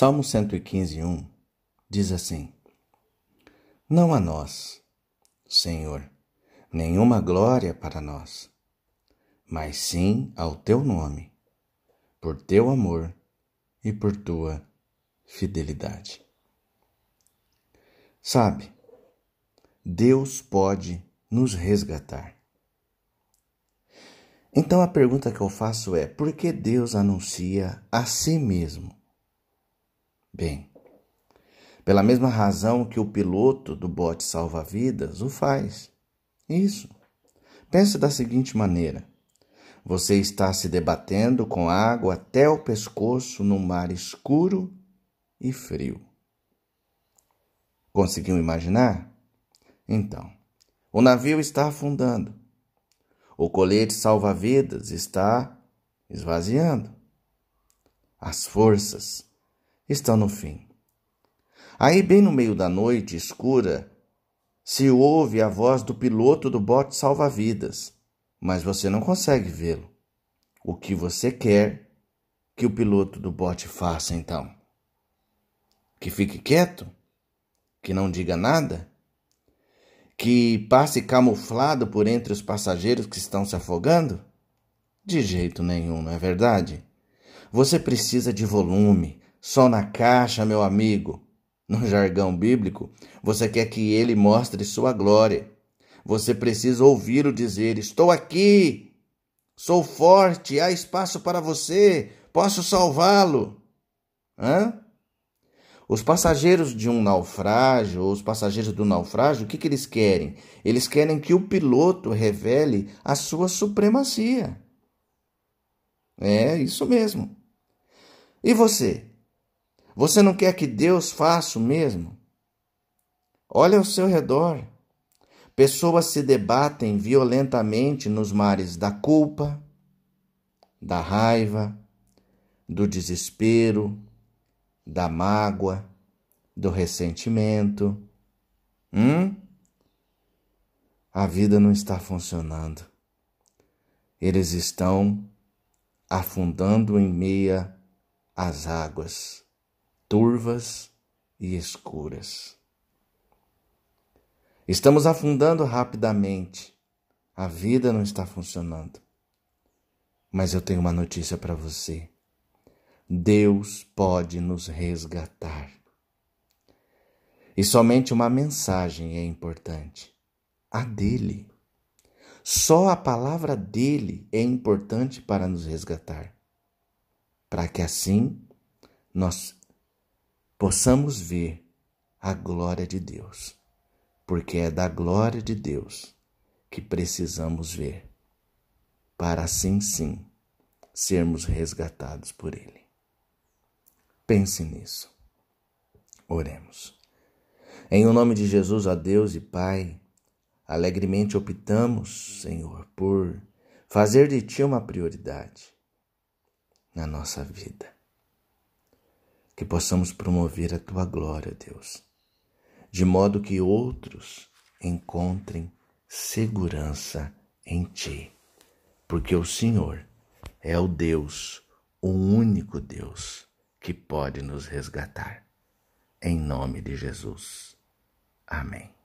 Salmo 115, 1 diz assim: Não a nós, Senhor, nenhuma glória para nós, mas sim ao teu nome, por teu amor e por tua fidelidade. Sabe, Deus pode nos resgatar. Então a pergunta que eu faço é: por que Deus anuncia a si mesmo? Bem, pela mesma razão que o piloto do bote salva-vidas o faz. Isso. Pense da seguinte maneira: você está se debatendo com água até o pescoço num mar escuro e frio. Conseguiu imaginar? Então, o navio está afundando. O colete salva-vidas está esvaziando. As forças estão no fim. Aí, bem no meio da noite escura, se ouve a voz do piloto do bote salva-vidas, mas você não consegue vê-lo. O que você quer que o piloto do bote faça então? Que fique quieto? Que não diga nada? Que passe camuflado por entre os passageiros que estão se afogando? De jeito nenhum, não é verdade? Você precisa de volume, só na caixa, meu amigo. No jargão bíblico, você quer que ele mostre sua glória. Você precisa ouvi-lo dizer: Estou aqui, sou forte, há espaço para você, posso salvá-lo. Hã? Os passageiros de um naufrágio, ou os passageiros do naufrágio, o que, que eles querem? Eles querem que o piloto revele a sua supremacia. É isso mesmo. E você? Você não quer que Deus faça o mesmo? Olha ao seu redor. Pessoas se debatem violentamente nos mares da culpa, da raiva, do desespero, da mágoa, do ressentimento. Hum? A vida não está funcionando. Eles estão afundando em meia às águas turvas e escuras. Estamos afundando rapidamente. A vida não está funcionando. Mas eu tenho uma notícia para você. Deus pode nos resgatar. E somente uma mensagem é importante: a dele. Só a palavra dele é importante para nos resgatar, para que assim nós possamos ver a glória de Deus, porque é da glória de Deus que precisamos ver, para assim sim sermos resgatados por Ele. Pense nisso. Oremos. Em o nome de Jesus, a Deus e Pai, alegremente optamos, Senhor, por fazer de Ti uma prioridade na nossa vida que possamos promover a tua glória, Deus, de modo que outros encontrem segurança em ti, porque o Senhor é o Deus, o único Deus que pode nos resgatar. Em nome de Jesus. Amém.